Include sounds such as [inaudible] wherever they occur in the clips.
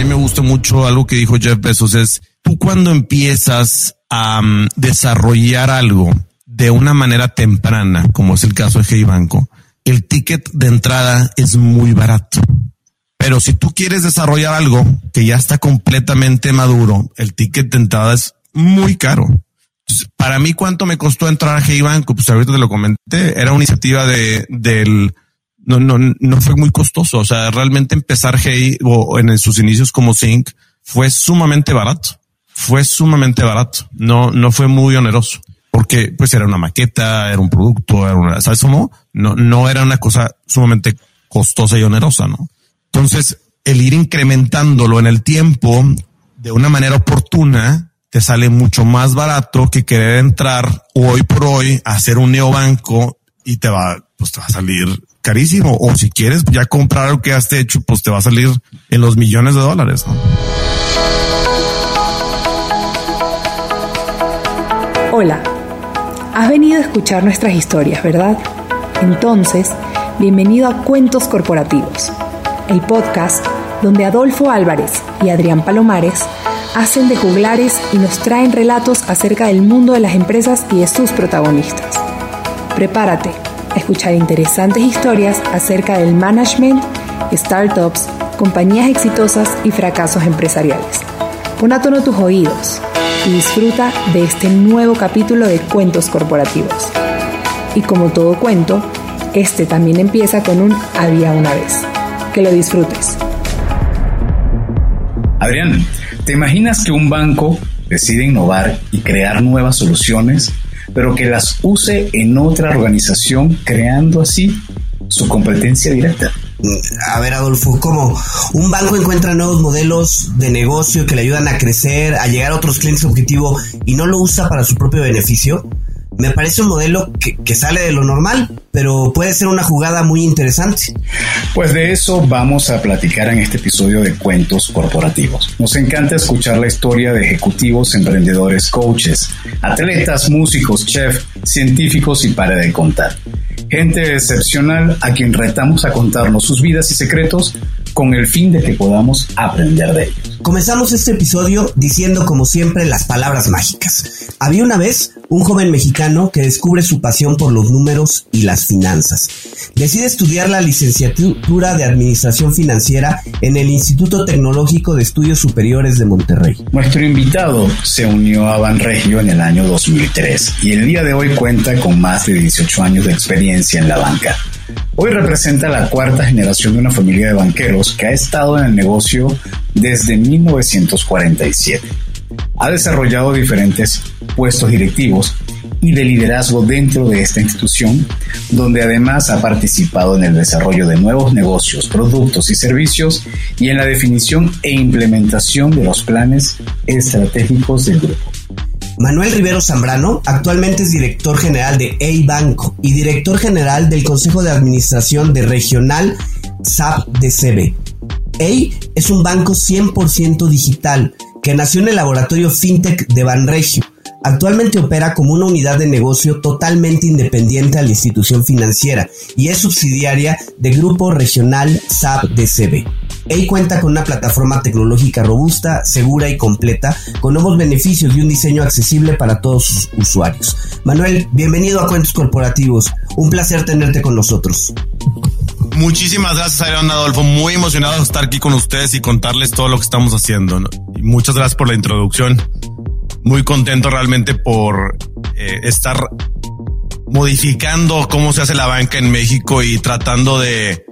también me gusta mucho algo que dijo Jeff Bezos es tú cuando empiezas a um, desarrollar algo de una manera temprana, como es el caso de Hey Banco, el ticket de entrada es muy barato. Pero si tú quieres desarrollar algo que ya está completamente maduro, el ticket de entrada es muy caro. para mí, ¿cuánto me costó entrar a Hey Banco? Pues ahorita te lo comenté. Era una iniciativa de, del, no, no, no fue muy costoso. O sea, realmente empezar Hey o en sus inicios como Sync fue sumamente barato. Fue sumamente barato. No, no fue muy oneroso porque pues era una maqueta, era un producto, era una, ¿sabes cómo? No, no era una cosa sumamente costosa y onerosa, ¿no? Entonces, el ir incrementándolo en el tiempo de una manera oportuna te sale mucho más barato que querer entrar hoy por hoy a hacer un neobanco y te va, pues te va a salir carísimo. O si quieres ya comprar algo que has hecho, pues te va a salir en los millones de dólares. Hola, has venido a escuchar nuestras historias, ¿verdad? Entonces, bienvenido a Cuentos Corporativos, el podcast donde Adolfo Álvarez y Adrián Palomares hacen de juglares y nos traen relatos acerca del mundo de las empresas y de sus protagonistas. Prepárate a escuchar interesantes historias acerca del management, startups, compañías exitosas y fracasos empresariales. Pon a tono tus oídos y disfruta de este nuevo capítulo de Cuentos Corporativos. Y como todo cuento, este también empieza con un había una vez. Que lo disfrutes. Adrián, ¿te imaginas que un banco decide innovar y crear nuevas soluciones, pero que las use en otra organización, creando así su competencia directa? A ver, Adolfo, ¿cómo un banco encuentra nuevos modelos de negocio que le ayudan a crecer, a llegar a otros clientes objetivo y no lo usa para su propio beneficio? Me parece un modelo que, que, sale de lo normal, pero puede ser una jugada muy interesante. Pues de eso vamos a platicar en este episodio de Cuentos Corporativos. Nos encanta escuchar la historia de ejecutivos, emprendedores, coaches, atletas, músicos, chefs, científicos y para de contar. Gente excepcional a quien retamos a contarnos sus vidas y secretos con el fin de que podamos aprender de ellos. Comenzamos este episodio diciendo como siempre las palabras mágicas. Había una vez un joven mexicano que descubre su pasión por los números y las finanzas. Decide estudiar la licenciatura de Administración Financiera en el Instituto Tecnológico de Estudios Superiores de Monterrey. Nuestro invitado se unió a Banregio en el año 2003 y el día de hoy cuenta con más de 18 años de experiencia en la banca. Hoy representa la cuarta generación de una familia de banqueros que ha estado en el negocio desde 1947. Ha desarrollado diferentes puestos directivos y de liderazgo dentro de esta institución, donde además ha participado en el desarrollo de nuevos negocios, productos y servicios y en la definición e implementación de los planes estratégicos del grupo. Manuel Rivero Zambrano actualmente es director general de EI Banco y director general del Consejo de Administración de Regional SAP DCB. EI es un banco 100% digital que nació en el laboratorio FinTech de Banregio. Actualmente opera como una unidad de negocio totalmente independiente a la institución financiera y es subsidiaria de Grupo Regional SAP DCB. EI cuenta con una plataforma tecnológica robusta, segura y completa, con nuevos beneficios y un diseño accesible para todos sus usuarios. Manuel, bienvenido a Cuentos Corporativos. Un placer tenerte con nosotros. Muchísimas gracias, Aaron Adolfo. Muy emocionado de estar aquí con ustedes y contarles todo lo que estamos haciendo. muchas gracias por la introducción. Muy contento realmente por eh, estar modificando cómo se hace la banca en México y tratando de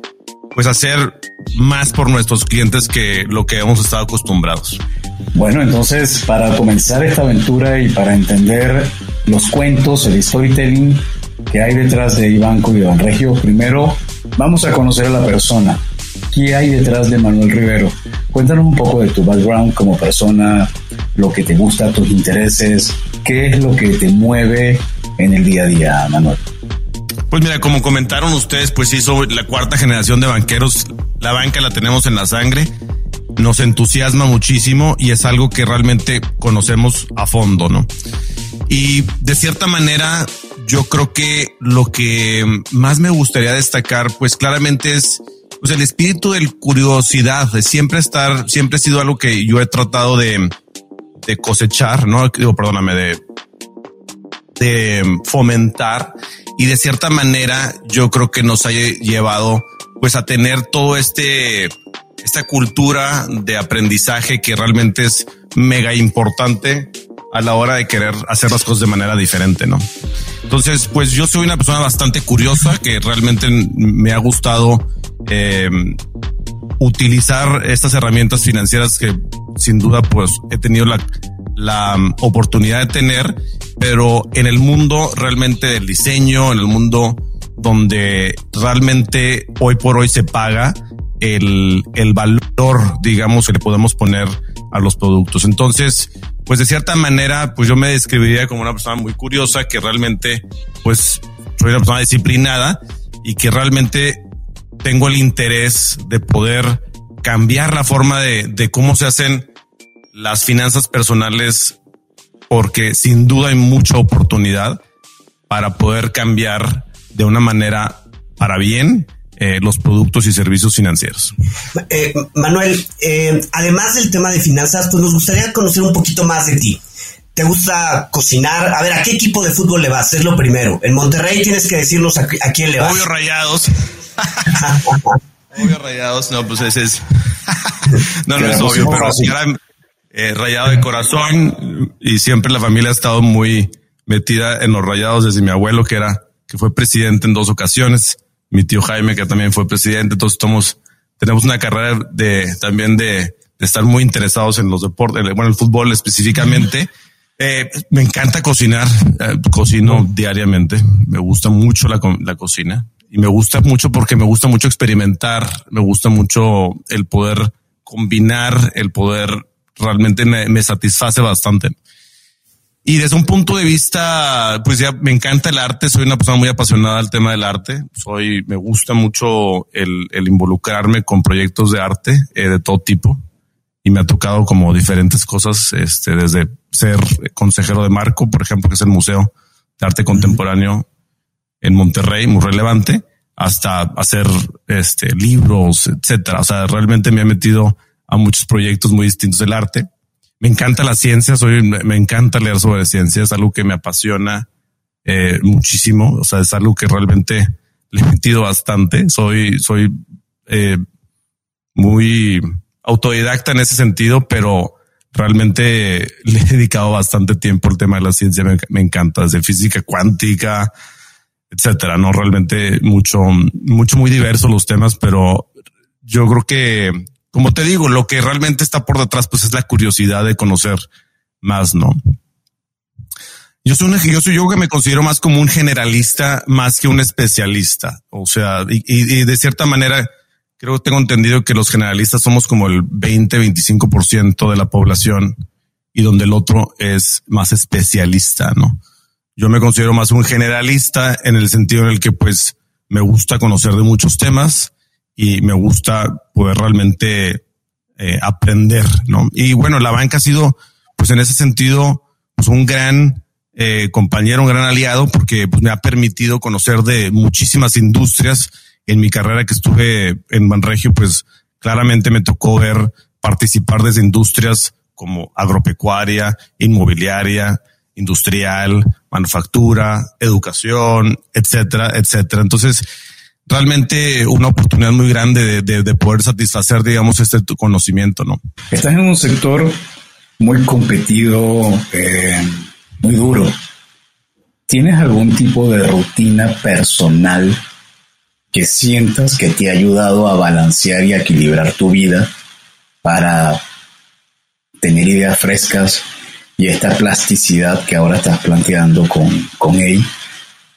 pues hacer más por nuestros clientes que lo que hemos estado acostumbrados. Bueno, entonces para comenzar esta aventura y para entender los cuentos, el storytelling que hay detrás de Ibanco y de Banregio, primero vamos a conocer a la persona. ¿Qué hay detrás de Manuel Rivero? Cuéntanos un poco de tu background como persona, lo que te gusta, tus intereses, qué es lo que te mueve en el día a día, Manuel. Pues mira, como comentaron ustedes, pues sí, la cuarta generación de banqueros. La banca la tenemos en la sangre. Nos entusiasma muchísimo y es algo que realmente conocemos a fondo, ¿no? Y de cierta manera, yo creo que lo que más me gustaría destacar, pues claramente es pues el espíritu de curiosidad, de siempre estar, siempre ha sido algo que yo he tratado de, de cosechar, no digo, perdóname, de, de fomentar y de cierta manera yo creo que nos ha llevado pues a tener todo este esta cultura de aprendizaje que realmente es mega importante a la hora de querer hacer las cosas de manera diferente, ¿no? Entonces, pues yo soy una persona bastante curiosa que realmente me ha gustado eh, utilizar estas herramientas financieras que sin duda pues he tenido la, la oportunidad de tener, pero en el mundo realmente del diseño, en el mundo donde realmente hoy por hoy se paga el, el valor, digamos, que le podemos poner a los productos. Entonces, pues de cierta manera, pues yo me describiría como una persona muy curiosa que realmente, pues soy una persona disciplinada y que realmente tengo el interés de poder cambiar la forma de, de cómo se hacen las finanzas personales, porque sin duda hay mucha oportunidad para poder cambiar de una manera para bien eh, los productos y servicios financieros. Eh, Manuel, eh, además del tema de finanzas, pues nos gustaría conocer un poquito más de ti. ¿Te gusta cocinar? A ver, ¿a qué equipo de fútbol le vas? Es lo primero. En Monterrey tienes que decirnos a, quién le vas. Obvio Rayados. [laughs] obvio Rayados. No, pues ese es... [laughs] no, no es obvio, pero si era rayado de corazón y siempre la familia ha estado muy metida en los rayados desde mi abuelo, que era, que fue presidente en dos ocasiones mi tío Jaime, que también fue presidente. Entonces estamos, tenemos una carrera de también de, estar muy interesados en los deportes, bueno, el fútbol específicamente. [laughs] Eh, me encanta cocinar, eh, cocino diariamente, me gusta mucho la, la cocina y me gusta mucho porque me gusta mucho experimentar, me gusta mucho el poder combinar, el poder realmente me, me satisface bastante. Y desde un punto de vista, pues ya me encanta el arte, soy una persona muy apasionada al tema del arte, soy, me gusta mucho el, el involucrarme con proyectos de arte eh, de todo tipo y me ha tocado como diferentes cosas, este, desde ser consejero de Marco, por ejemplo, que es el Museo de Arte Contemporáneo en Monterrey, muy relevante, hasta hacer este, libros, etcétera. O sea, realmente me ha metido a muchos proyectos muy distintos del arte. Me encanta la ciencia, soy, me encanta leer sobre ciencia, es algo que me apasiona eh, muchísimo, o sea, es algo que realmente [laughs] le he metido bastante, soy, soy eh, muy autodidacta en ese sentido, pero realmente [laughs] le he dedicado bastante tiempo al tema de la ciencia, me, me encanta, desde física cuántica, etcétera, no realmente mucho, mucho, muy diverso los temas, pero yo creo que como te digo, lo que realmente está por detrás, pues es la curiosidad de conocer más, ¿no? Yo soy, un, yo soy yo que me considero más como un generalista más que un especialista. O sea, y, de cierta manera, creo que tengo entendido que los generalistas somos como el 20, 25% de la población y donde el otro es más especialista, ¿no? Yo me considero más un generalista en el sentido en el que pues me gusta conocer de muchos temas y me gusta poder realmente eh, aprender, ¿no? Y bueno, la banca ha sido, pues en ese sentido, pues un gran eh, compañero, un gran aliado, porque pues, me ha permitido conocer de muchísimas industrias. En mi carrera que estuve en Banregio, pues claramente me tocó ver participar desde industrias como agropecuaria, inmobiliaria, industrial, manufactura, educación, etcétera, etcétera. Entonces, realmente una oportunidad muy grande de, poder satisfacer, digamos, este conocimiento, ¿no? Estás en un sector muy competido, eh, muy duro. ¿Tienes algún tipo de rutina personal que sientas que te ha ayudado a balancear y equilibrar tu vida para tener ideas frescas y esta plasticidad que ahora estás planteando con, con él?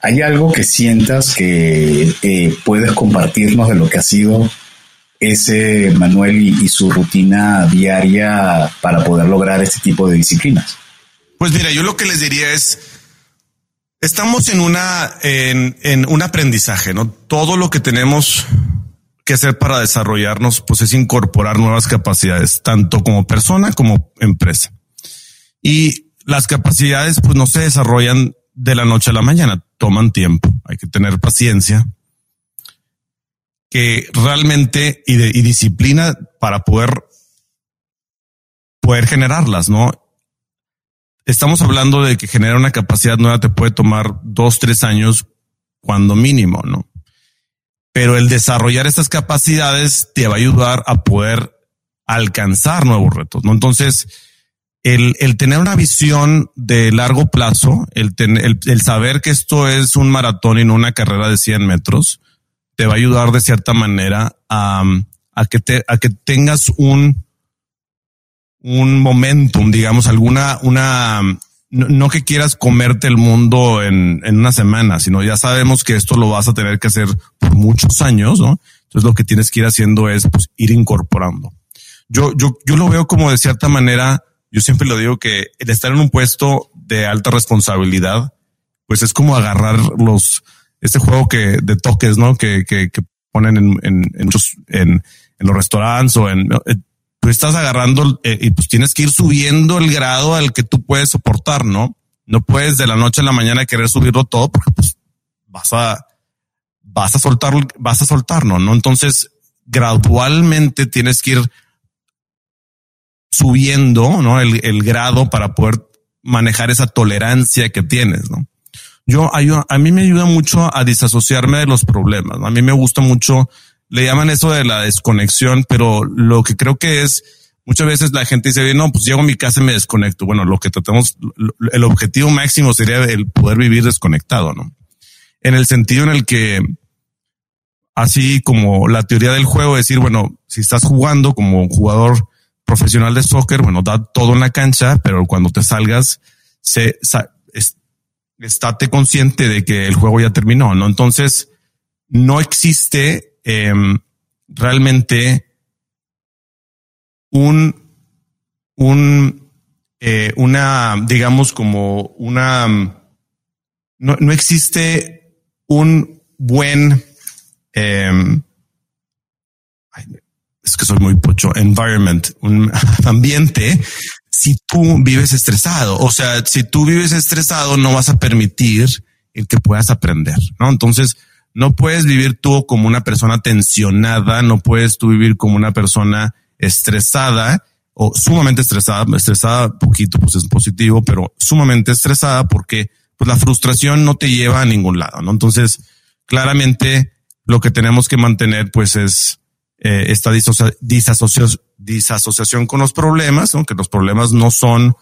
¿Hay algo que sientas que eh, puedes compartirnos de lo que ha sido ese Manuel y, su rutina diaria para poder lograr este tipo de disciplinas? Pues mira, yo lo que les diría es, estamos en una, en, en un aprendizaje, ¿no? Todo lo que tenemos que hacer para desarrollarnos, pues es incorporar nuevas capacidades, tanto como persona como empresa. Y las capacidades, pues no se desarrollan de la noche a la mañana, toman tiempo, hay que tener paciencia. que realmente y, disciplina para poder poder generarlas, ¿no? Estamos hablando de que generar una capacidad nueva te puede tomar dos, tres años cuando mínimo, ¿no? Pero el desarrollar estas capacidades te va a ayudar a poder alcanzar nuevos retos, ¿no? Entonces, el, el tener una visión de largo plazo, el, el, el, saber que esto es un maratón y no una carrera de 100 metros, te va a ayudar de cierta manera a, a que te, a que tengas un, un momentum, digamos, alguna, una, no, que quieras comerte el mundo en, en, una semana, sino ya sabemos que esto lo vas a tener que hacer por muchos años, ¿no? Entonces lo que tienes que ir haciendo es pues, ir incorporando. Yo, yo, yo lo veo como de cierta manera, yo siempre lo digo que el estar en un puesto de alta responsabilidad, pues es como agarrar los, este juego que de toques, ¿no? Que, que, que ponen en, en, en, en, en los restaurantes o en, tú estás agarrando eh, y pues tienes que ir subiendo el grado al que tú puedes soportar, ¿no? No puedes de la noche a la mañana querer subirlo todo porque pues vas a, vas a soltar, vas a soltar, ¿no? Entonces, gradualmente tienes que ir subiendo, ¿no? El, el grado para poder manejar esa tolerancia que tienes, ¿no? Yo, a mí me ayuda mucho a disasociarme de los problemas. A mí me gusta mucho le llaman eso de la desconexión, pero lo que creo que es muchas veces la gente dice, no, pues llego a mi casa y me desconecto. Bueno, lo que tratamos, el objetivo máximo sería el poder vivir desconectado, ¿no? En el sentido en el que, así como la teoría del juego, decir, bueno, si estás jugando como jugador profesional de soccer, bueno, da todo en la cancha, pero cuando te salgas, se, estate consciente de que el juego ya terminó, ¿no? Entonces, no existe Em, realmente un, un, eh, una, digamos como una, no, no existe un buen, eh, es que soy muy pocho, environment, un [laughs] ambiente, si tú vives estresado. O sea, si tú vives estresado, no vas a permitir el que puedas aprender, ¿no? Entonces, no puedes vivir tú como una persona tensionada, no puedes tú vivir como una persona estresada o sumamente estresada, estresada poquito, pues es positivo, pero sumamente estresada porque pues la frustración no te lleva a ningún lado, ¿no? Entonces, claramente lo que tenemos que mantener pues es eh, esta disasociación con los problemas, ¿no? los problemas no son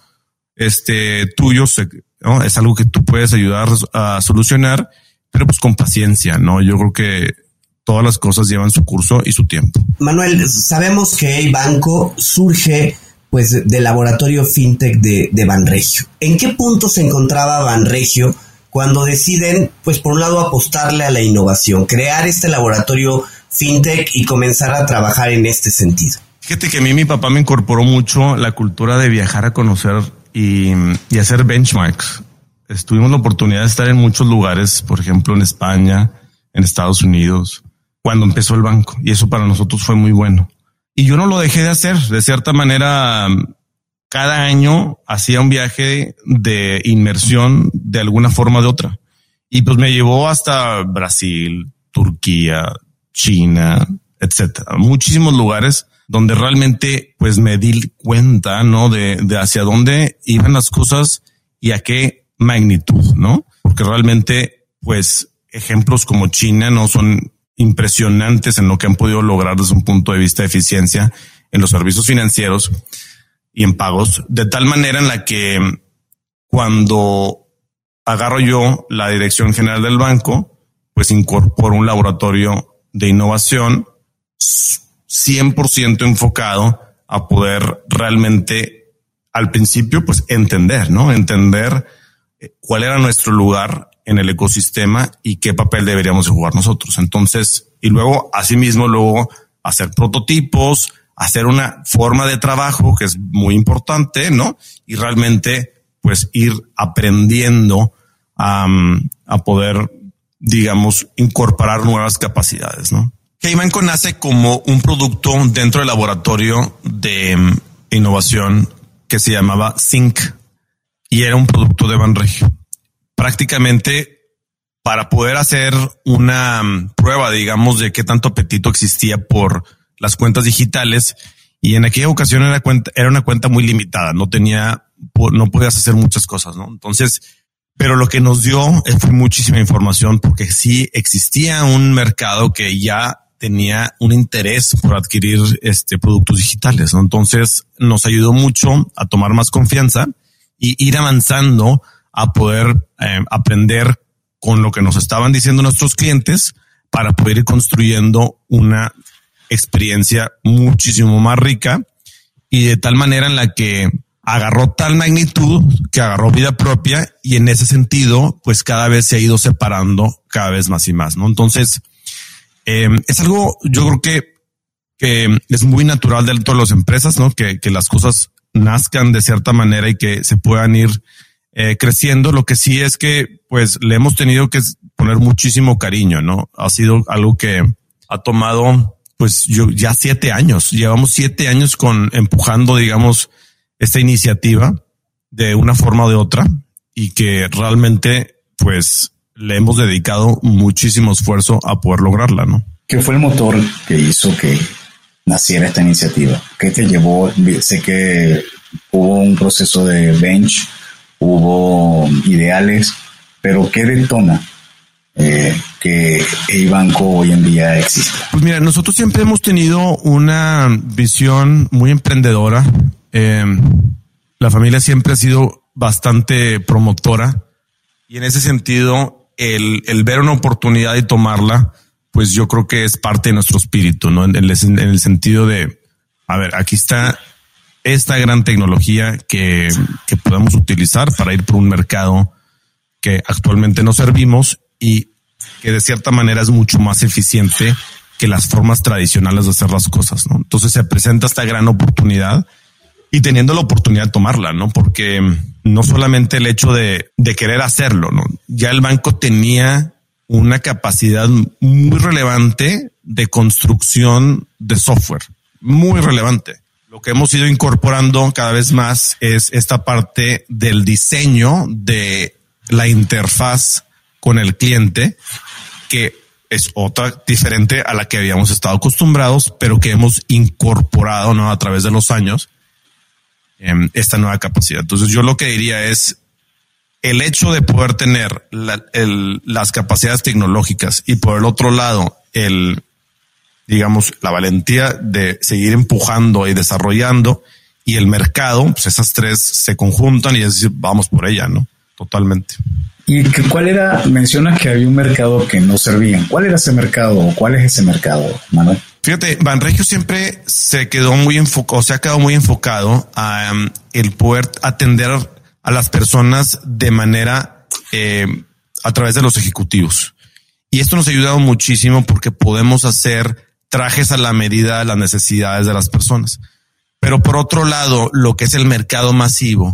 este tuyos, ¿no? es algo que tú puedes ayudar a solucionar pero pues con paciencia, ¿no? Yo creo que todas las cosas llevan su curso y su tiempo. Manuel, sabemos que el banco surge pues del laboratorio fintech de, de Banregio. ¿En qué punto se encontraba Banregio cuando deciden, pues por un lado, apostarle a la innovación, crear este laboratorio fintech y comenzar a trabajar en este sentido? Fíjate que a mí mi papá me incorporó mucho la cultura de viajar a conocer y, y hacer benchmarks tuvimos la oportunidad de estar en muchos lugares, por ejemplo, en España, en Estados Unidos, cuando empezó el banco. Y eso para nosotros fue muy bueno. Y yo no lo dejé de hacer. De cierta manera, cada año hacía un viaje de inmersión de alguna forma o de otra. Y pues me llevó hasta Brasil, Turquía, China, etcétera. Muchísimos lugares donde realmente pues me di cuenta, ¿no? De, de hacia dónde iban las cosas y a qué magnitud, ¿no? Porque realmente, pues, ejemplos como China no son impresionantes en lo que han podido lograr desde un punto de vista de eficiencia en los servicios financieros y en pagos, de tal manera en la que cuando agarro yo la dirección general del banco, pues incorporo un laboratorio de innovación 100% enfocado a poder realmente al principio, pues entender, ¿no? Entender cuál era nuestro lugar en el ecosistema y qué papel deberíamos jugar nosotros. Entonces, y luego, asimismo, luego hacer prototipos, hacer una forma de trabajo que es muy importante, ¿no? Y realmente, pues, ir aprendiendo a, a poder, digamos, incorporar nuevas capacidades, ¿no? Heymanco nace como un producto dentro del laboratorio de mm, innovación que se llamaba Sync y era un producto de Banregio. Prácticamente para poder hacer una mm, prueba, digamos, de qué tanto apetito existía por las cuentas digitales. Y en aquella ocasión era, cuenta, era una cuenta muy limitada, no tenía, no podías hacer muchas cosas, ¿no? Entonces, pero lo que nos dio fue muchísima información porque sí existía un mercado que ya tenía un interés por adquirir este productos digitales. Entonces nos ayudó mucho a tomar más confianza y ir avanzando a poder eh, aprender con lo que nos estaban diciendo nuestros clientes para poder ir construyendo una experiencia muchísimo más rica y de tal manera en la que agarró tal magnitud que agarró vida propia y en ese sentido, pues cada vez se ha ido separando cada vez más y más, ¿no? Entonces, eh, es algo, yo creo que, que es muy natural de todas las empresas, ¿no? Que, que las cosas nazcan de cierta manera y que se puedan ir eh, creciendo. Lo que sí es que, pues, le hemos tenido que poner muchísimo cariño, ¿no? Ha sido algo que ha tomado, pues, yo ya siete años. Llevamos siete años con empujando, digamos, esta iniciativa de una forma o de otra y que realmente, pues, le hemos dedicado muchísimo esfuerzo a poder lograrla, ¿no? ¿Qué fue el motor que hizo que naciera esta iniciativa? ¿Qué te llevó? Sé que hubo un proceso de bench, hubo ideales, pero ¿qué detona eh, que el banco hoy en día exista? Pues mira, nosotros siempre hemos tenido una visión muy emprendedora. Eh, la familia siempre ha sido bastante promotora y en ese sentido el, ver una oportunidad y tomarla, pues yo creo que es parte de nuestro espíritu, ¿no? En el, en el sentido de, a ver, aquí está esta gran tecnología que, que podemos utilizar para ir por un mercado que actualmente no servimos y que de cierta manera es mucho más eficiente que las formas tradicionales de hacer las cosas, ¿no? Entonces se presenta esta gran oportunidad y teniendo la oportunidad de tomarla, ¿no? Porque no solamente el hecho de, de querer hacerlo, ¿no? Ya el banco tenía una capacidad muy relevante de construcción de software, muy relevante. Lo que hemos ido incorporando cada vez más es esta parte del diseño de la interfaz con el cliente, que es otra diferente a la que habíamos estado acostumbrados, pero que hemos incorporado ¿no? a través de los años Em, esta nueva capacidad. Entonces yo lo que diría es el hecho de poder tener las capacidades tecnológicas y por el otro lado el digamos la valentía de seguir empujando y desarrollando y el mercado, pues esas tres se conjuntan y es decir, vamos por ella, ¿no? Totalmente. ¿Y cuál era? Mencionas que había un mercado que no servía. ¿Cuál era ese mercado cuál es ese mercado, Manuel? Fíjate, Banregio siempre se quedó muy enfocado, se ha quedado muy enfocado a um, el poder atender a las personas de manera eh, a través de los ejecutivos. Y esto nos ha ayudado muchísimo porque podemos hacer trajes a la medida de las necesidades de las personas. Pero por otro lado, lo que es el mercado masivo,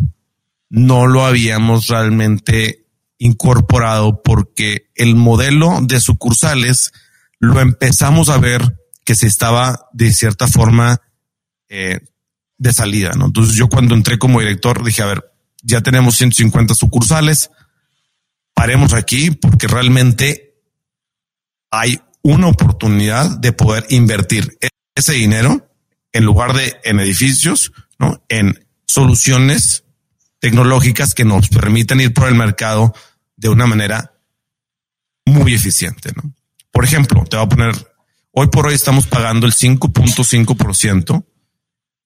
no lo habíamos realmente incorporado porque el modelo de sucursales lo empezamos a ver que se estaba de cierta forma eh, de salida, ¿no? Entonces yo cuando entré como director dije, a ver, ya tenemos 150 sucursales, paremos aquí porque realmente hay una oportunidad de poder invertir ese dinero en lugar de en edificios, ¿no? En soluciones tecnológicas que nos permitan ir por el mercado de una manera muy eficiente, ¿no? Por ejemplo, te voy a poner Hoy por hoy estamos pagando el 5.5%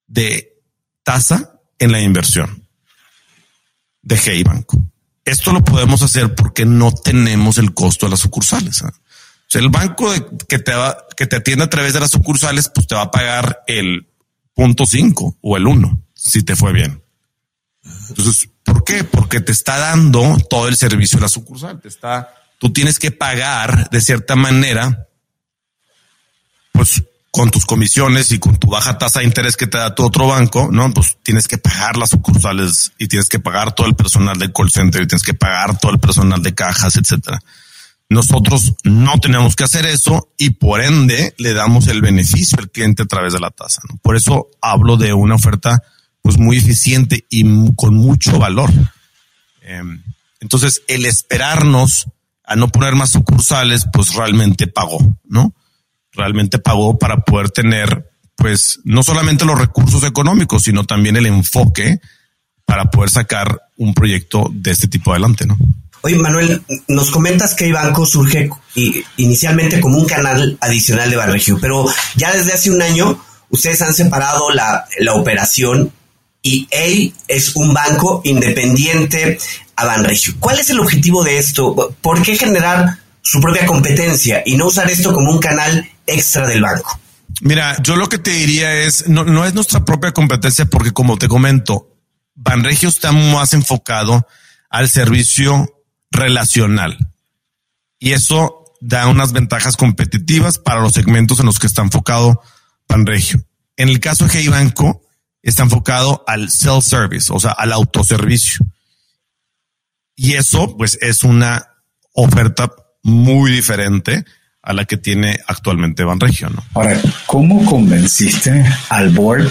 de tasa en la inversión de Hey Banco. Esto lo podemos hacer porque no tenemos el costo de las sucursales. sea, el banco que te que te atiende a través de las sucursales, pues te va a pagar el punto cinco o el uno, si te fue bien. Entonces, ¿por qué? Porque te está dando todo el servicio de la sucursal. Te está, tú tienes que pagar de cierta manera pues con tus comisiones y con tu baja tasa de interés que te da tu otro banco, no, pues tienes que pagar las sucursales y tienes que pagar todo el personal de call center y tienes que pagar todo el personal de cajas, etcétera. Nosotros no tenemos que hacer eso y por ende le damos el beneficio al cliente a través de la tasa. Por eso hablo de una oferta pues muy eficiente y con mucho valor. Em, entonces, el esperarnos a no poner más sucursales, pues realmente pagó, ¿no? Realmente pagó para poder tener, pues, no solamente los recursos económicos, sino también el enfoque para poder sacar un proyecto de este tipo adelante, ¿no? Oye, Manuel, nos comentas que Banco surge inicialmente como un canal adicional de Banregio, pero ya desde hace un año ustedes han separado la, la operación y A es un banco independiente a Banregio. ¿Cuál es el objetivo de esto? ¿Por qué generar su propia competencia y no usar esto como un canal extra del banco? Mira, yo lo que te diría es, no, no es nuestra propia competencia porque como te comento, Banregio está más enfocado al servicio relacional y eso da unas ventajas competitivas para los segmentos en los que está enfocado Banregio. En el caso de Hey Banco, está enfocado al self-service, o sea, al autoservicio. Y eso, pues, es una oferta muy diferente a la que tiene actualmente Banregio, ¿no? Ahora, ¿cómo convenciste al board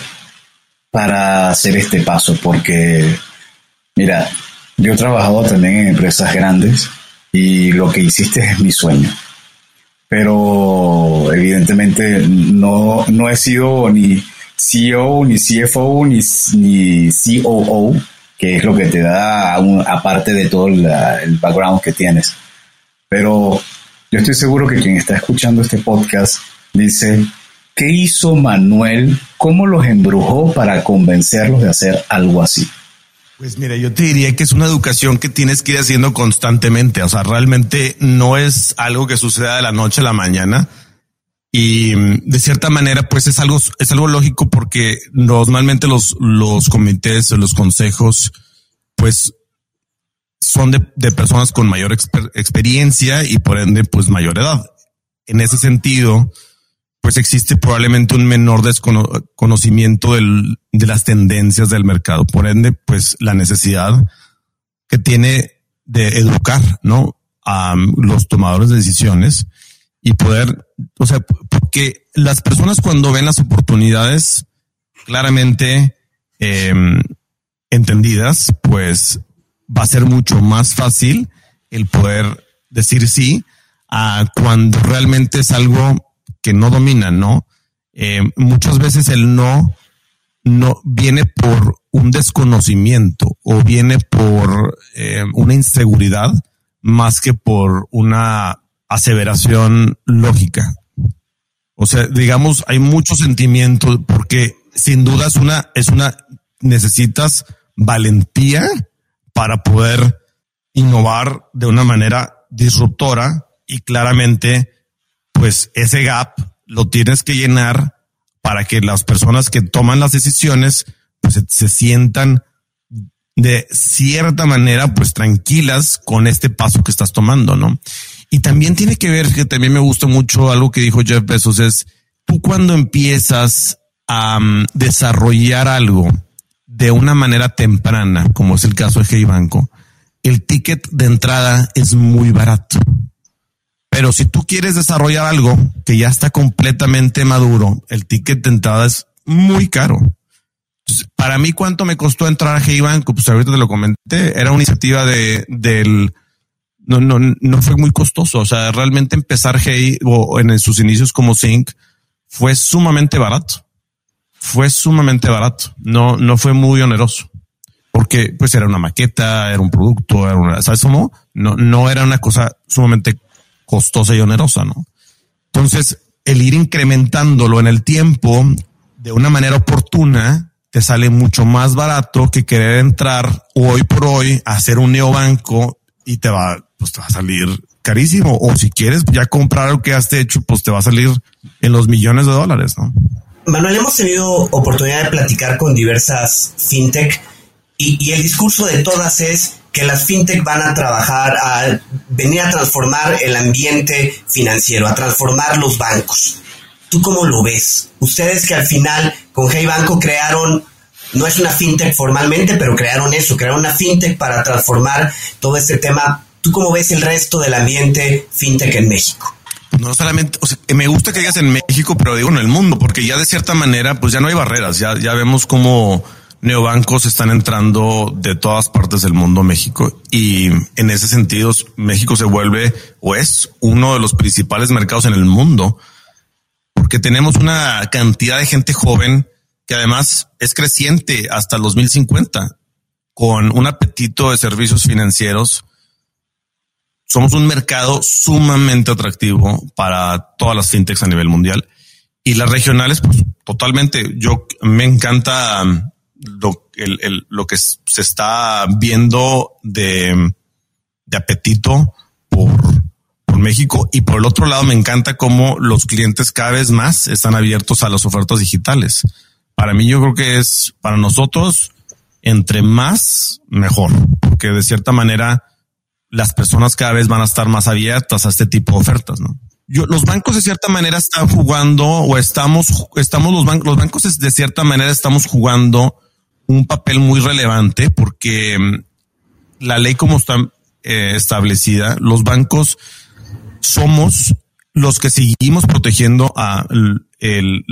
para hacer este paso? Porque, mira, yo he trabajado también en empresas grandes y lo que hiciste es mi sueño. Pero evidentemente no, no he sido ni CEO, ni CFO, ni, ni COO, que es lo que te da aparte de todo el background que tienes. Pero yo estoy seguro que quien está escuchando este podcast dice, ¿qué hizo Manuel? ¿Cómo los embrujó para convencerlos de hacer algo así? Pues mira, yo te diría que es una educación que tienes que ir haciendo constantemente. O sea, realmente no es algo que suceda de la noche a la mañana y mm, de cierta manera, pues es algo, es algo lógico porque normalmente los, los comités o los consejos, pues son de, de personas con mayor experiencia y por ende, pues mayor edad. En ese sentido, pues existe probablemente un menor desconocimiento del, de las tendencias del mercado. Por ende, pues la necesidad que tiene de educar, ¿no? A los tomadores de decisiones y poder, o sea, porque las personas cuando ven las oportunidades claramente em, entendidas, pues va a ser mucho más fácil el poder decir sí a cuando realmente es algo que no dominan, ¿no? Em, muchas veces el no no viene por un desconocimiento o viene por em, una inseguridad más que por una aseveración lógica. O sea, digamos, hay mucho sentimiento porque sin duda es una, es una, necesitas valentía para poder innovar de una manera disruptora y claramente, pues ese gap lo tienes que llenar para que las personas que toman las decisiones pues se, sientan de cierta manera pues tranquilas con este paso que estás tomando, ¿no? Y también tiene que ver, que también me gusta mucho algo que dijo Jeff Bezos, es tú cuando empiezas a mm, desarrollar algo de una manera temprana, como es el caso de Hey Banco, el ticket de entrada es muy barato. Pero si tú quieres desarrollar algo que ya está completamente maduro, el ticket de entrada es muy caro. para mí, ¿cuánto me costó entrar a Hey Banco? Pues ahorita te lo comenté. Era una iniciativa de, del, no, no, no fue muy costoso. O sea, realmente empezar Hey o en sus inicios como Sync fue sumamente barato. Fue sumamente barato. No, no fue muy oneroso porque pues era una maqueta, era un producto, era una, ¿sabes cómo? No, no era una cosa sumamente costosa y onerosa, ¿no? Entonces, el ir incrementándolo en el tiempo de una manera oportuna te sale mucho más barato que querer entrar hoy por hoy a hacer un neobanco y te va pues te va a salir carísimo. O si quieres ya comprar lo que has hecho, pues te va a salir en los millones de dólares, ¿no? Manuel, hemos tenido oportunidad de platicar con diversas fintech y, el discurso de todas es que las fintech van a trabajar, a venir a transformar el ambiente financiero, a transformar los bancos. ¿Tú cómo lo ves? Ustedes que al final con Hey Banco crearon, no es una fintech formalmente, pero crearon eso, crearon una fintech para transformar todo este tema ¿Tú cómo ves el resto del ambiente fintech en México? No solamente, o sea, me gusta que digas en México, pero digo en el mundo, porque ya de cierta manera, pues ya no hay barreras, ya, ya vemos cómo neobancos están entrando de todas partes del mundo a México y en ese sentido México se vuelve o es uno de los principales mercados en el mundo porque tenemos una cantidad de gente joven que además es creciente hasta el 2050 con un apetito de servicios financieros. Somos un mercado sumamente atractivo para todas las fintechs a nivel mundial y las regionales, pues totalmente. Yo me encanta um, lo, que se está viendo de, de apetito por, por México y por el otro lado me encanta cómo los clientes cada vez más están abiertos a las ofertas digitales. Para mí yo creo que es para nosotros entre más mejor, porque de cierta manera las personas cada vez van a estar más abiertas a este tipo de ofertas, ¿no? Yo, los bancos de cierta manera están jugando o estamos, estamos los bancos, los bancos de cierta manera estamos jugando un papel muy relevante porque mm, la ley como está eh, establecida, los bancos somos los que seguimos protegiendo a, el,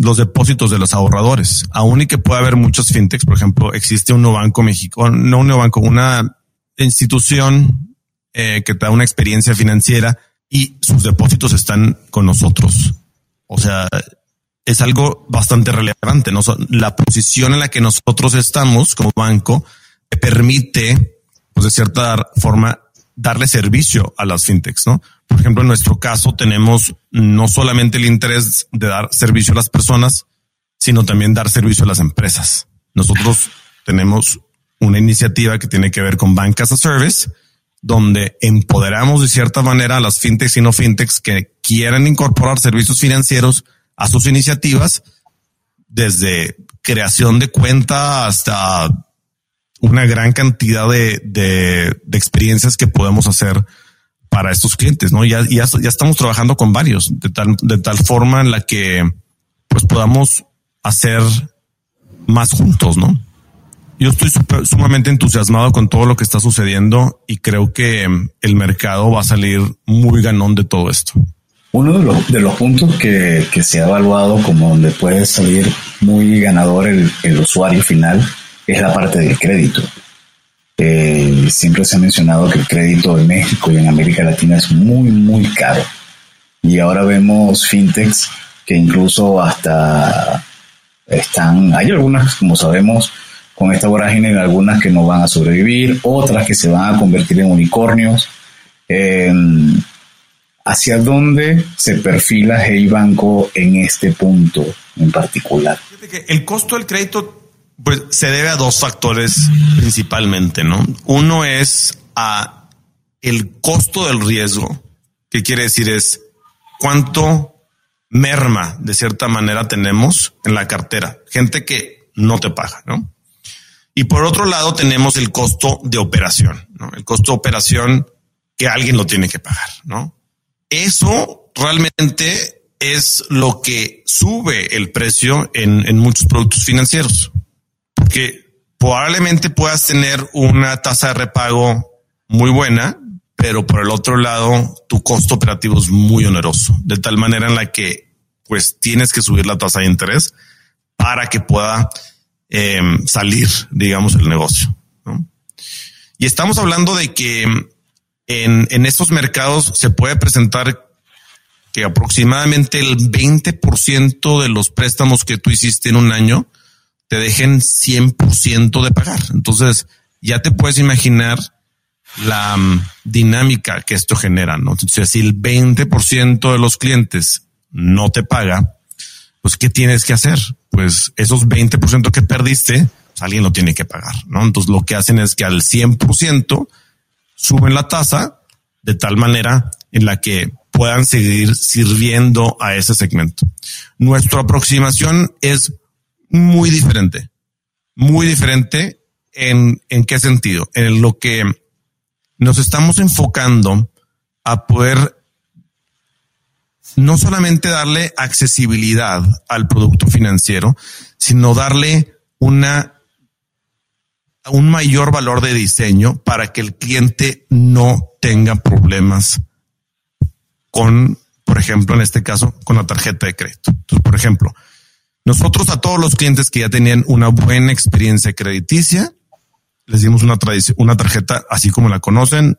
los depósitos de los ahorradores. Aún y que pueda haber muchos fintechs, por ejemplo, existe un banco México, no un banco, una institución eh, que te da una experiencia financiera y sus depósitos están con nosotros. O sea, es algo bastante relevante. ¿no? La posición en la que nosotros estamos como banco permite, pues de cierta forma, darle servicio a las fintechs, ¿no? Por ejemplo, en nuestro caso tenemos no solamente el interés de dar servicio a las personas, sino también dar servicio a las empresas. Nosotros tenemos una iniciativa que tiene que ver con Bancas a Service, donde empoderamos de cierta manera a las fintechs y no fintechs que quieran incorporar servicios financieros a sus iniciativas, desde creación de cuenta hasta una gran cantidad de, de, experiencias que podemos hacer para estos clientes, ¿no? Ya, ya, ya estamos trabajando con varios de tal, de tal forma en la que pues podamos hacer más juntos, ¿no? Yo estoy sumamente entusiasmado con todo lo que está sucediendo y creo que el mercado va a salir muy ganón de todo esto. Uno de los, de los puntos que, que se ha evaluado como donde puede salir muy ganador el, el usuario final es la parte del crédito. Eh, siempre se ha mencionado que el crédito en México y en América Latina es muy, muy caro. Y ahora vemos fintechs que incluso hasta están, hay algunas, como sabemos, con esta vorágine, algunas que no van a sobrevivir, otras que se van a convertir en unicornios. ¿Hacia dónde se perfila Hey Banco en este punto en particular? El costo del crédito pues se debe a dos factores principalmente, ¿no? Uno es a el costo del riesgo, que quiere decir es cuánto merma de cierta manera tenemos en la cartera, gente que no te paga, ¿no? Y por otro lado tenemos el costo de operación, ¿no? El costo de operación que alguien lo tiene que pagar, ¿no? Eso realmente es lo que sube el precio en, en muchos productos financieros porque probablemente puedas tener una tasa de repago muy buena, pero por el otro lado, tu costo operativo es muy oneroso, de tal manera en la que pues tienes que subir la tasa de interés para que pueda em, salir, digamos, el negocio. Y estamos hablando de que en, en estos mercados se puede presentar que aproximadamente el 20% de los préstamos que tú hiciste en un año te dejen 100% de pagar. Entonces, ya te puedes imaginar la mm, dinámica que esto genera, ¿no? Entonces, si el 20% de los clientes no te paga, pues, ¿qué tienes que hacer? Pues esos 20% que perdiste, pues, alguien lo tiene que pagar, ¿no? Entonces, lo que hacen es que al 100% suben la tasa de tal manera en la que puedan seguir sirviendo a ese segmento. Nuestra aproximación es muy diferente, muy diferente en, en qué sentido, en lo que nos estamos enfocando a poder no solamente darle accesibilidad al producto financiero, sino darle una un mayor valor de diseño para que el cliente no tenga problemas con, por ejemplo, en este caso, con la tarjeta de crédito. Entonces, por ejemplo, Nosotros a todos los clientes que ya tenían una buena experiencia crediticia, les dimos una, una tarjeta así como la conocen,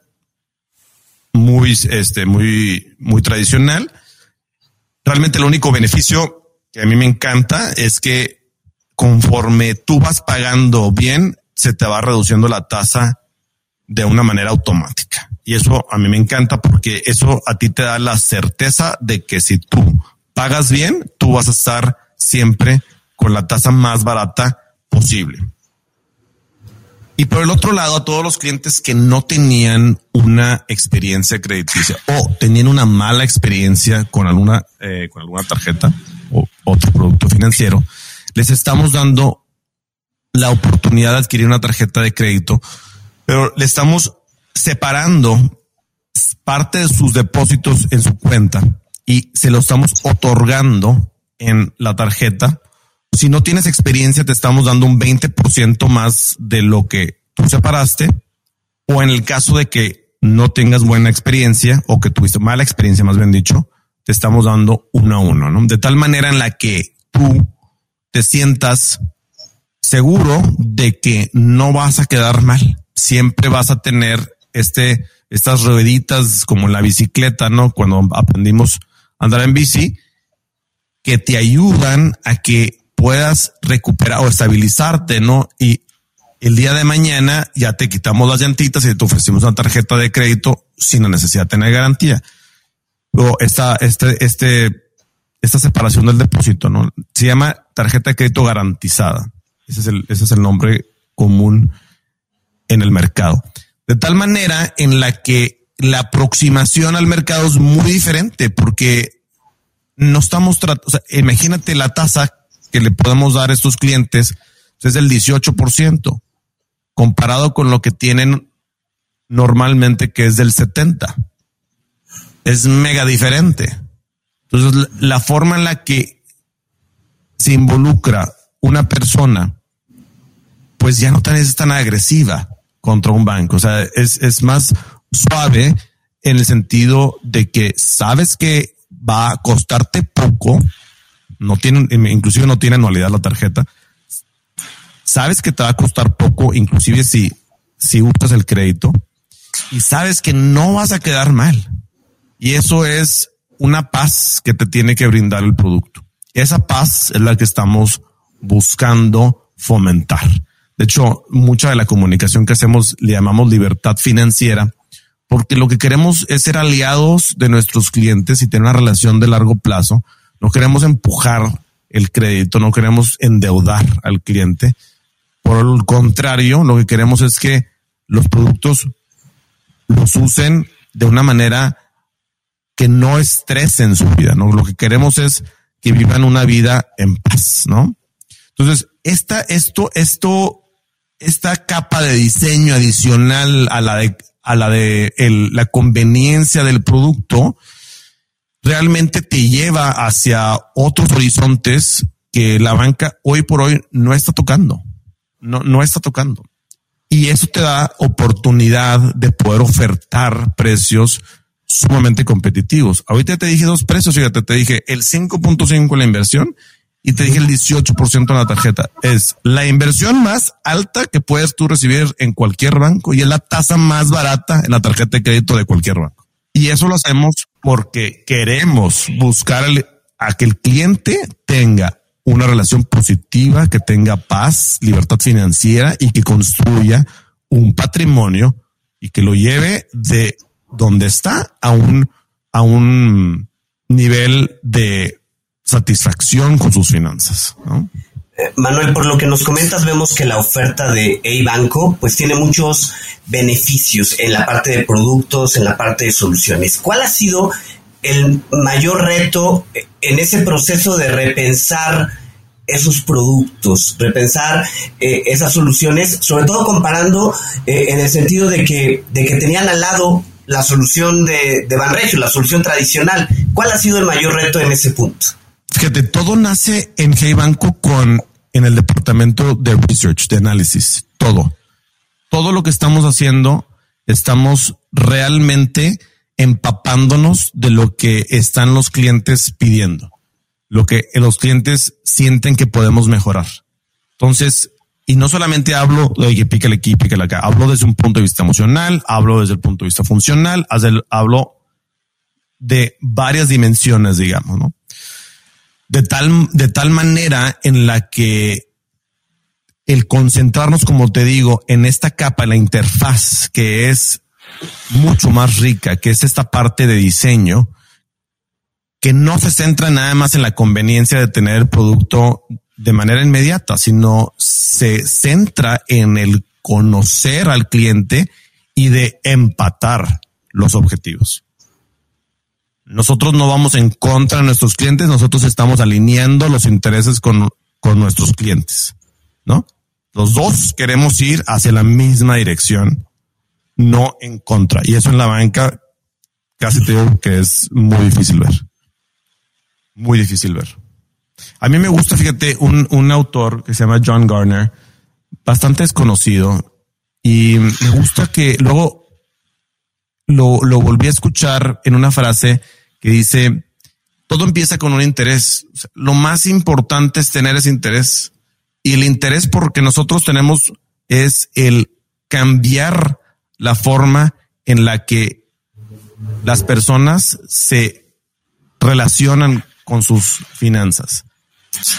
muy, este, muy, muy tradicional. Realmente el único beneficio que a mí me encanta es que conforme tú vas pagando bien, se te va reduciendo la tasa de una manera automática. Y eso a mí me encanta porque eso a ti te da la certeza de que si tú pagas bien, tú vas a estar siempre con la tasa más barata posible. Y por el otro lado, a todos los clientes que no tenían una experiencia crediticia o tenían una mala experiencia con alguna, eh, con alguna tarjeta o otro producto financiero, les estamos dando la oportunidad de adquirir una tarjeta de crédito, pero le estamos separando parte de sus depósitos en su cuenta y se lo estamos otorgando en la tarjeta. Si no tienes experiencia, te estamos dando un 20% más de lo que tú separaste. O en el caso de que no tengas buena experiencia o que tuviste mala experiencia, más bien dicho, te estamos dando uno a uno, ¿no? De tal manera en la que tú te sientas seguro de que no vas a quedar mal. Siempre vas a tener este, estas rueditas como la bicicleta, ¿no? Cuando aprendimos a andar en bici, que te ayudan a que puedas recuperar o estabilizarte, ¿no? Y el día de mañana ya te quitamos las llantitas y te ofrecimos una tarjeta de crédito sin la necesidad de tener garantía. O esta, este, este, esta separación del depósito, ¿no? Se llama tarjeta de crédito garantizada. Ese es el, ese es el nombre común en el mercado. De tal manera en la que la aproximación al mercado es muy diferente porque no estamos tratando, imagínate la tasa que le podemos dar a estos clientes, es del 18%, comparado con lo que tienen normalmente que es del 70. Es mega diferente. Entonces, la forma en la que se involucra una persona, pues ya no es tan agresiva contra un banco. O sea, es, es más suave en el sentido de que sabes que va a costarte poco, no tiene, inclusive no tiene anualidad la tarjeta, sabes que te va a costar poco, inclusive si, si usas el crédito, y sabes que no vas a quedar mal. Y eso es una paz que te tiene que brindar el producto. Esa paz es la que estamos buscando fomentar. De hecho, mucha de la comunicación que hacemos le llamamos libertad financiera porque lo que queremos es ser aliados de nuestros clientes y tener una relación de largo plazo. No queremos empujar el crédito, no queremos endeudar al cliente. Por el contrario, lo que queremos es que los productos los usen de una manera que no estresen su vida, ¿no? Lo que queremos es que vivan una vida en paz, ¿no? Entonces, esta, esto, esto, esta capa de diseño adicional a la de a la de la conveniencia del producto, realmente te lleva hacia otros horizontes que la banca hoy por hoy no está tocando. No, no está tocando. Y eso te da oportunidad de poder ofertar precios sumamente competitivos. Ahorita te dije dos precios, fíjate, te dije el 5.5 en la inversión y te dije el 18% en la tarjeta. Es la inversión más alta que puedes tú recibir en cualquier banco y es la tasa más barata en la tarjeta de crédito de cualquier banco. Y eso lo hacemos porque queremos buscar a que el cliente tenga una relación positiva, que tenga paz, libertad financiera y que construya un patrimonio y que lo lleve de donde está a un, a un nivel de satisfacción con sus finanzas. Eh, Manuel, por lo que nos comentas, vemos que la oferta de A-Banco pues tiene muchos beneficios en la parte de productos, en la parte de soluciones. ¿Cuál ha sido el mayor reto en ese proceso de repensar esos productos, repensar eh, esas soluciones, sobre todo comparando eh, en el sentido de que, de que tenían al lado la solución de, de Banregio, la solución tradicional. ¿Cuál ha sido el mayor reto en ese punto? Fíjate, todo nace en Hey Banco con en el departamento de research, de análisis, todo. Todo lo que estamos haciendo, estamos realmente empapándonos de lo que están los clientes pidiendo. lo que los clientes sienten que podemos mejorar. Entonces, y no solamente hablo de que pícale aquí, pícale acá, hablo desde un punto de vista emocional, hablo desde el punto de vista funcional, hablo de varias dimensiones, digamos, ¿no? De tal, de tal manera en la que el concentrarnos, como te digo, en esta capa, la interfaz, que es mucho más rica, que es esta parte de diseño, que no se centra nada más en la conveniencia de tener el producto de manera inmediata, sino se centra en el conocer al cliente y de empatar los objetivos. Nosotros no vamos en contra de nuestros clientes, nosotros estamos alineando los intereses con, con nuestros clientes, ¿no? Los dos queremos ir hacia la misma dirección, no en contra. Y eso en la banca casi te digo que es muy difícil ver. Muy difícil ver. A mí me gusta, fíjate, un, un autor que se llama John Garner, bastante desconocido, y me gusta que luego lo, volví a escuchar en una frase que dice, todo empieza con un interés. lo más importante es tener ese interés. Y el interés porque nosotros tenemos es el cambiar la forma en la que las personas se relacionan con sus finanzas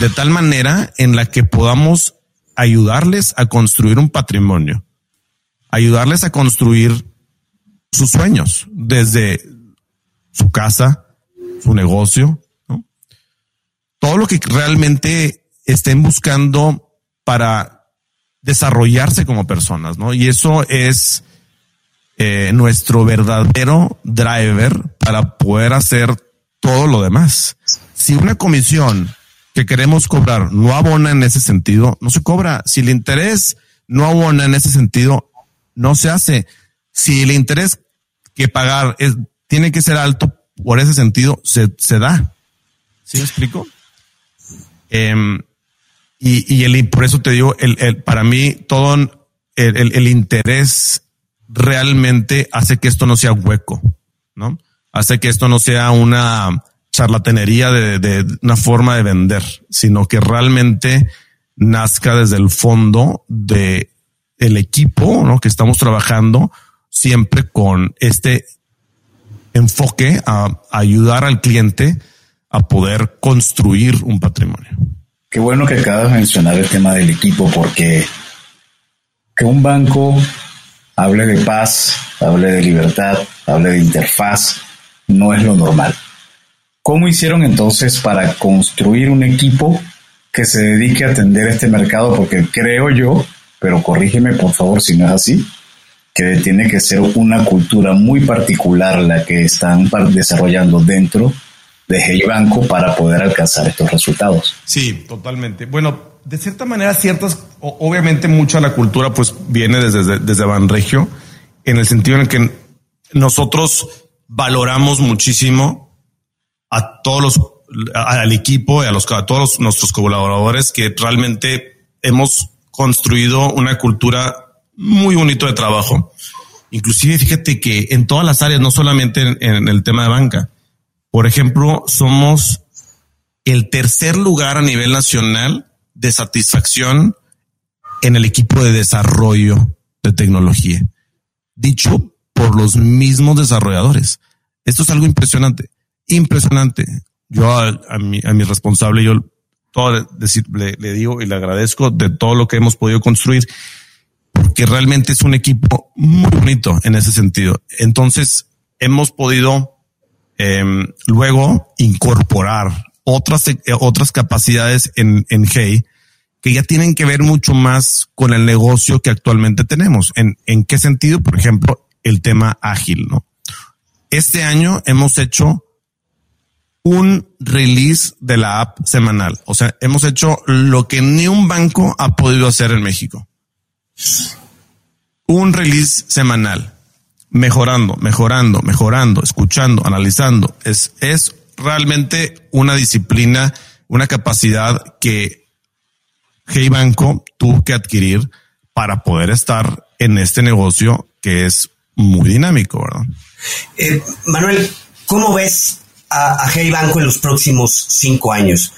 de tal manera en la que podamos ayudarles a construir un patrimonio, ayudarles a construir sus sueños desde su casa, su negocio, todo lo que realmente estén buscando para desarrollarse como personas, ¿no? Y eso es eh, nuestro verdadero driver para poder hacer todo lo demás. Si una comisión que queremos cobrar no abona en ese sentido, no se cobra. Si el interés no abona en ese sentido, no se hace. Si el interés que pagar es, tiene que ser alto por ese sentido, se, se da. ¿Sí me explico? Em, y, y el, por eso te digo, el, el, para mí todo el, el, interés realmente hace que esto no sea hueco, ¿no? Hace que esto no sea una, charlatanería de, una forma de vender, sino que realmente nazca desde el fondo de el equipo ¿no? que estamos trabajando siempre con este enfoque a, ayudar al cliente a poder construir un patrimonio. Qué bueno que acabas de mencionar el tema del equipo porque que un banco hable de paz, hable de libertad, hable de interfaz, no es lo normal. ¿Cómo hicieron entonces para construir un equipo que se dedique a atender este mercado? Porque creo yo, pero corrígeme por favor si no es así, que tiene que ser una cultura muy particular la que están desarrollando dentro de Hey Banco para poder alcanzar estos resultados. Sí, totalmente. Bueno, de cierta manera, ciertas, obviamente mucha la cultura pues viene desde, desde Banregio, en el sentido en el que nosotros valoramos muchísimo a todos los, al equipo y a, los, a todos nuestros colaboradores que realmente hemos construido una cultura muy bonito de trabajo. Inclusive fíjate que en todas las áreas, no solamente en, el tema de banca. Por ejemplo, somos el tercer lugar a nivel nacional de satisfacción en el equipo de desarrollo de tecnología, dicho por los mismos desarrolladores. Esto es algo impresionante impresionante. Yo a, mi, a mi responsable, yo todo le, digo y le agradezco de todo lo que hemos podido construir, porque realmente es un equipo muy bonito en ese sentido. Entonces, hemos podido eh, luego incorporar otras, eh, otras capacidades en, en Hey que ya tienen que ver mucho más con el negocio que actualmente tenemos. ¿En, en qué sentido? Por ejemplo, el tema ágil, ¿no? Este año hemos hecho un release de la app semanal. O sea, hemos hecho lo que ni un banco ha podido hacer en México. Un release semanal, mejorando, mejorando, mejorando, escuchando, analizando. Es, es realmente una disciplina, una capacidad que Hey Banco tuvo que adquirir para poder estar en este negocio que es muy dinámico. Eh, Manuel, ¿cómo ves a, a Hey Banco en los próximos cinco años?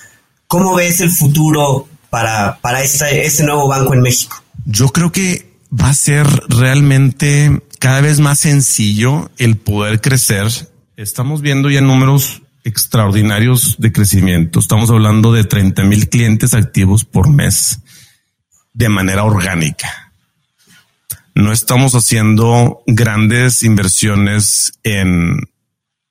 ¿Cómo ves el futuro para, para este nuevo banco en México? Yo creo que va a ser realmente cada vez más sencillo el poder crecer. Estamos viendo ya números extraordinarios de crecimiento. Estamos hablando de 30 mil clientes activos por mes de manera orgánica. No estamos haciendo grandes inversiones en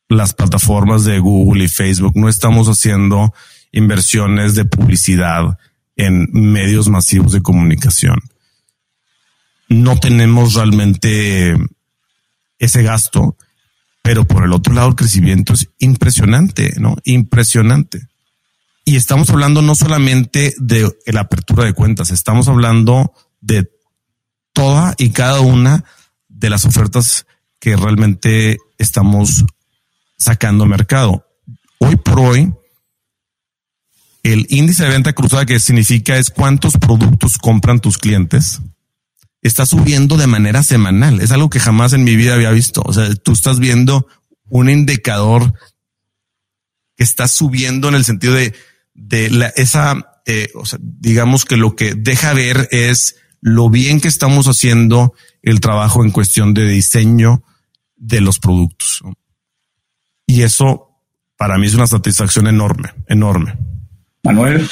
las plataformas de Google y Facebook. No estamos haciendo inversiones de publicidad en medios masivos de comunicación. No tenemos realmente ese gasto pero por el otro lado, el crecimiento es impresionante, ¿no? Impresionante. Y estamos hablando no solamente de la apertura de cuentas, estamos hablando de toda y cada una de las ofertas que realmente estamos sacando mercado. Hoy por hoy, el índice de venta cruzada que significa es cuántos productos compran tus clientes está subiendo de manera semanal. Es algo que jamás en mi vida había visto. O sea, tú estás viendo un indicador que está subiendo en el sentido de, de la, esa, eh, o sea, digamos que lo que deja ver es lo bien que estamos haciendo el trabajo en cuestión de diseño de los productos. Y eso para mí es una satisfacción enorme, enorme. Manuel,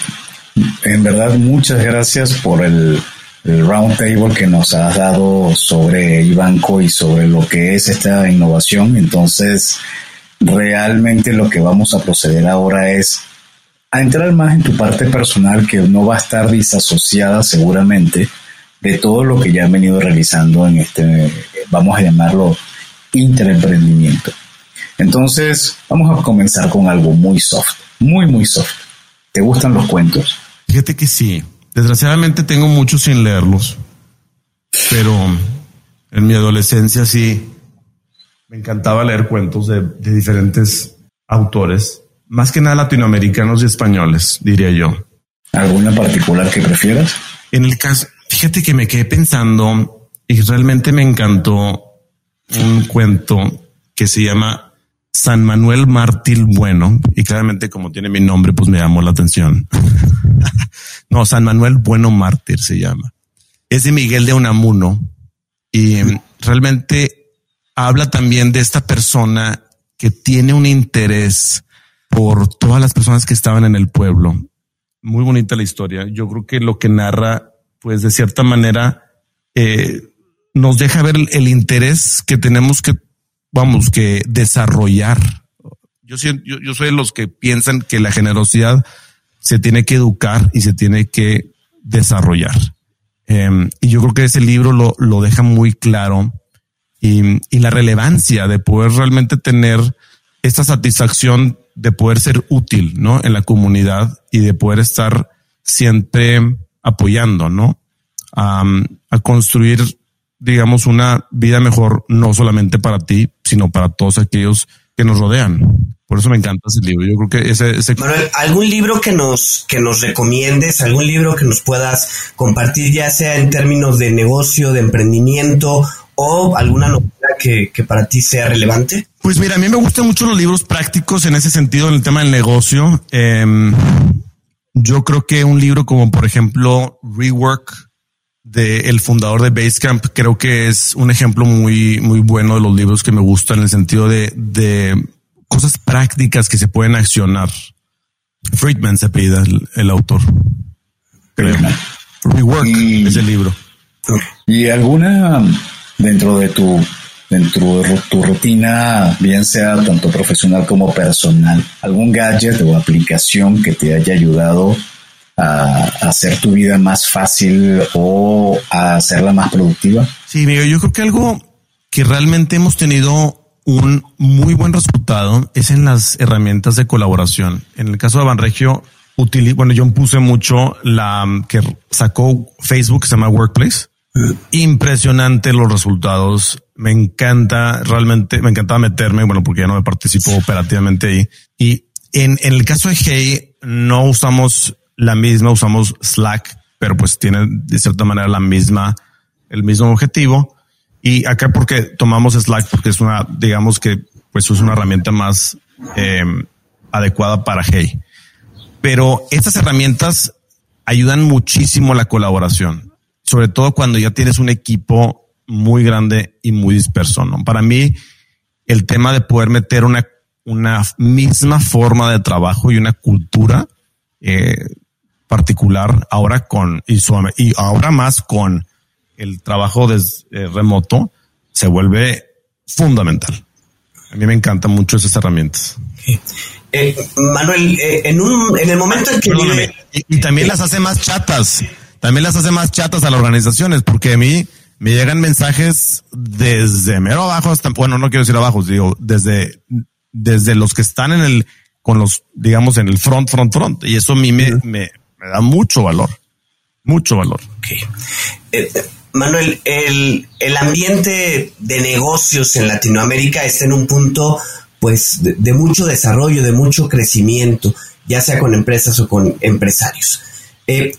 en verdad muchas gracias por el el roundtable que nos has dado sobre Ibanco y sobre lo que es esta innovación. Entonces, realmente lo que vamos a proceder ahora es a entrar más en tu parte personal que no va a estar disasociada seguramente de todo lo que ya han venido realizando en este, vamos a llamarlo, interemprendimiento. Entonces, vamos a comenzar con algo muy soft, muy, muy soft. ¿Te gustan los cuentos? Fíjate que sí. Desgraciadamente tengo muchos sin leerlos, pero en mi adolescencia sí me encantaba leer cuentos de, diferentes autores, más que nada latinoamericanos y españoles, diría yo. ¿Alguna particular que prefieras? En el caso, fíjate que me quedé pensando y realmente me encantó un cuento que se llama San Manuel Mártir Bueno, y claramente como tiene mi nombre, pues me llamó la atención. [laughs] no, San Manuel Bueno Mártir se llama. Es de Miguel de Unamuno y em, realmente habla también de esta persona que tiene un interés por todas las personas que estaban en el pueblo. Muy bonita la historia. Yo creo que lo que narra, pues de cierta manera, eh, nos deja ver el, interés que tenemos que, vamos, que desarrollar. Yo, yo, yo soy de los que piensan que la generosidad se tiene que educar y se tiene que desarrollar. Em, y yo creo que ese libro lo, lo deja muy claro y, y, la relevancia de poder realmente tener esta satisfacción de poder ser útil, ¿no? En la comunidad y de poder estar siempre apoyando, ¿no? A, a construir, digamos, una vida mejor, no solamente para ti, sino para todos aquellos que nos rodean. Por eso me encanta ese libro. Yo creo que ese, ese... Manuel, algún libro que nos que nos recomiendes, algún libro que nos puedas compartir, ya sea en términos de negocio, de emprendimiento o alguna novela que, que para ti sea relevante. Pues mira, a mí me gustan mucho los libros prácticos en ese sentido, en el tema del negocio. Em, yo creo que un libro como, por ejemplo, Rework de el fundador de Basecamp, creo que es un ejemplo muy, muy bueno de los libros que me gustan en el sentido de, de cosas prácticas que se pueden accionar. Friedman se pide el, autor. Creo. Rework es el libro. ¿Y alguna dentro de tu dentro de tu rutina, bien sea tanto profesional como personal, algún gadget o aplicación que te haya ayudado a, hacer tu vida más fácil o a hacerla más productiva? Sí, mira, yo creo que algo que realmente hemos tenido un muy buen resultado es en las herramientas de colaboración. En el caso de Banregio, bueno, yo puse mucho la que sacó Facebook, que se llama Workplace. Impresionante los resultados. Me encanta, realmente, me encantaba meterme, bueno, porque ya no me participo operativamente ahí. Y en, en el caso de Hey, no usamos la misma, usamos Slack, pero pues tiene de cierta manera la misma, el mismo objetivo. Y acá porque tomamos Slack porque es una, digamos que pues es una herramienta más em, adecuada para Hey. Pero estas herramientas ayudan muchísimo la colaboración, sobre todo cuando ya tienes un equipo muy grande y muy disperso. ¿no? Para mí, el tema de poder meter una, una misma forma de trabajo y una cultura eh, particular ahora con y, y ahora más con el trabajo de, eh, remoto se vuelve fundamental. A mí me encantan mucho esas herramientas. Eh, Manuel, eh, en un en el momento en que y, también las hace más chatas, también las hace más chatas a las organizaciones, porque a mí me llegan mensajes desde mero abajo hasta, bueno, no quiero decir abajo, digo, desde, desde los que están en el, con los, digamos, en el front, front, front. Y eso a mí me, me, da mucho valor, mucho valor. Eh, Manuel, el, el ambiente de negocios en Latinoamérica está en un punto pues de, mucho desarrollo, de mucho crecimiento, ya sea con empresas o con empresarios. Eh,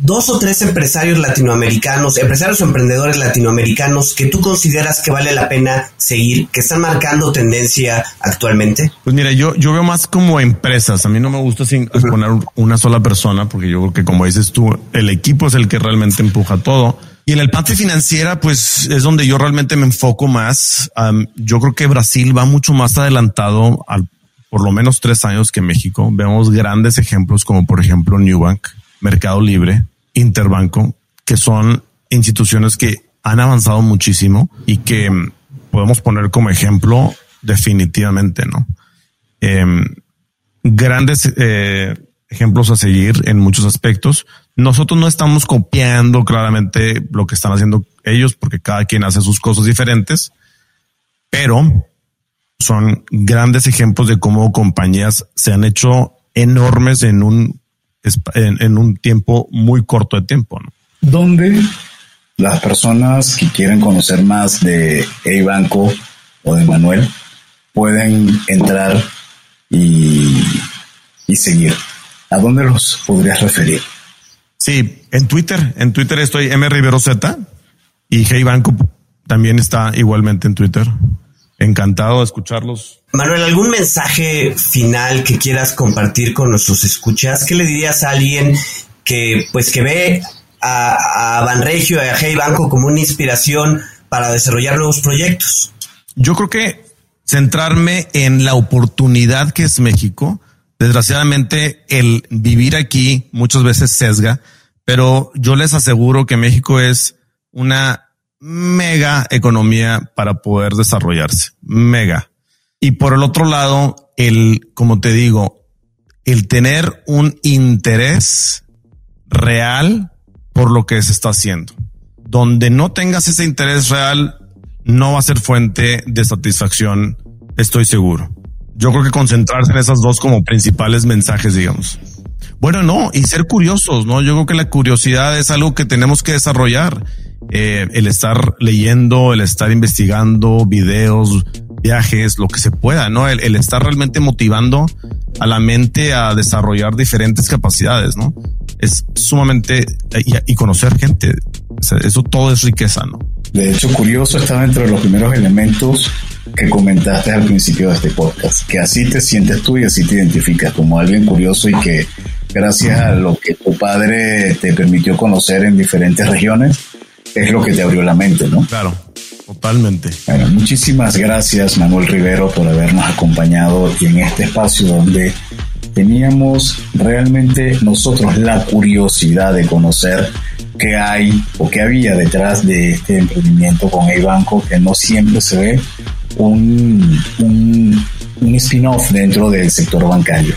dos o tres empresarios latinoamericanos, empresarios o emprendedores latinoamericanos que tú consideras que vale la pena seguir, que están marcando tendencia actualmente? Pues mira, yo, yo veo más como empresas. A mí no me gusta sin poner una sola persona, porque yo creo que como dices tú, el equipo es el que realmente empuja todo. Y en el parte financiera, pues es donde yo realmente me enfoco más. yo creo que Brasil va mucho más adelantado al por lo menos tres años que México. Vemos grandes ejemplos como por ejemplo Newbank, Mercado Libre, Interbanco, que son instituciones que han avanzado muchísimo y que podemos poner como ejemplo definitivamente, ¿no? Em, grandes eh, ejemplos a seguir en muchos aspectos. Nosotros no estamos copiando claramente lo que están haciendo ellos porque cada quien hace sus cosas diferentes, pero son grandes ejemplos de cómo compañías se han hecho enormes en un, en, un tiempo muy corto de tiempo. ¿no? ¿Dónde las personas que quieren conocer más de A Banco o de Manuel pueden entrar y, y seguir? ¿A dónde los podrías referir? Sí, en Twitter. En Twitter estoy M Rivero Z y Hey Banco también está igualmente en Twitter. Encantado de escucharlos. Manuel, ¿algún mensaje final que quieras compartir con nuestros escuchas? ¿Qué le dirías a alguien que pues que ve a, a Banregio y a Hey Banco como una inspiración para desarrollar nuevos proyectos? Yo creo que centrarme en la oportunidad que es México Desgraciadamente, el vivir aquí muchas veces sesga, pero yo les aseguro que México es una mega economía para poder desarrollarse. Mega. Y por el otro lado, el, como te digo, el tener un interés real por lo que se está haciendo. Donde no tengas ese interés real, no va a ser fuente de satisfacción, estoy seguro yo creo que concentrarse en esas dos como principales mensajes, digamos. Bueno, no, y ser curiosos, ¿no? Yo creo que la curiosidad es algo que tenemos que desarrollar. Eh, el estar leyendo, el estar investigando videos, viajes, lo que se pueda, ¿no? El, estar realmente motivando a la mente a desarrollar diferentes capacidades, ¿no? Es sumamente, y, y conocer gente, eso todo es riqueza, ¿no? De hecho, curioso está dentro de los primeros elementos que comentaste al principio de este podcast, que así te sientes tú y así te identificas como alguien curioso y que gracias a lo que tu padre te permitió conocer en diferentes regiones, es lo que te abrió la mente, ¿no? Claro, totalmente. Bueno, muchísimas gracias Manuel Rivero por habernos acompañado y en este espacio donde teníamos realmente nosotros la curiosidad de conocer qué hay o qué había detrás de este emprendimiento con el banco que no siempre se ve un, un, un spin-off dentro del sector bancario.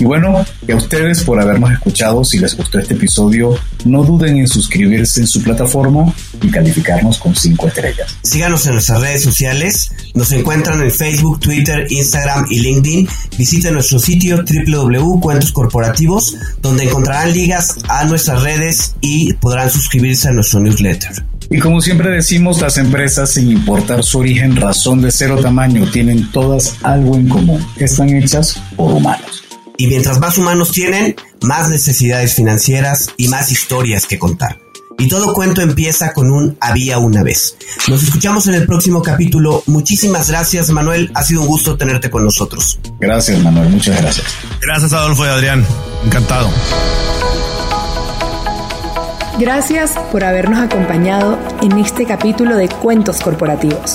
Y bueno, a ustedes por habernos escuchado, si les gustó este episodio, no duden en suscribirse en su plataforma y calificarnos con cinco estrellas. Síganos en nuestras redes sociales, nos encuentran en Facebook, Twitter, Instagram y LinkedIn. Visiten nuestro sitio www.cuentoscorporativos, donde encontrarán ligas a nuestras redes y podrán suscribirse a nuestro newsletter. Y como siempre decimos, las empresas, sin importar su origen, razón de ser o tamaño, tienen todas algo en común. Están hechas por humanos. Y mientras más humanos tienen, más necesidades financieras y más historias que contar. Y todo cuento empieza con un había una vez. Nos escuchamos en el próximo capítulo. Muchísimas gracias, Manuel. Ha sido un gusto tenerte con nosotros. Gracias, Manuel. Muchas gracias. Gracias, Adolfo y Adrián. Encantado. Gracias por habernos acompañado en este capítulo de Cuentos Corporativos.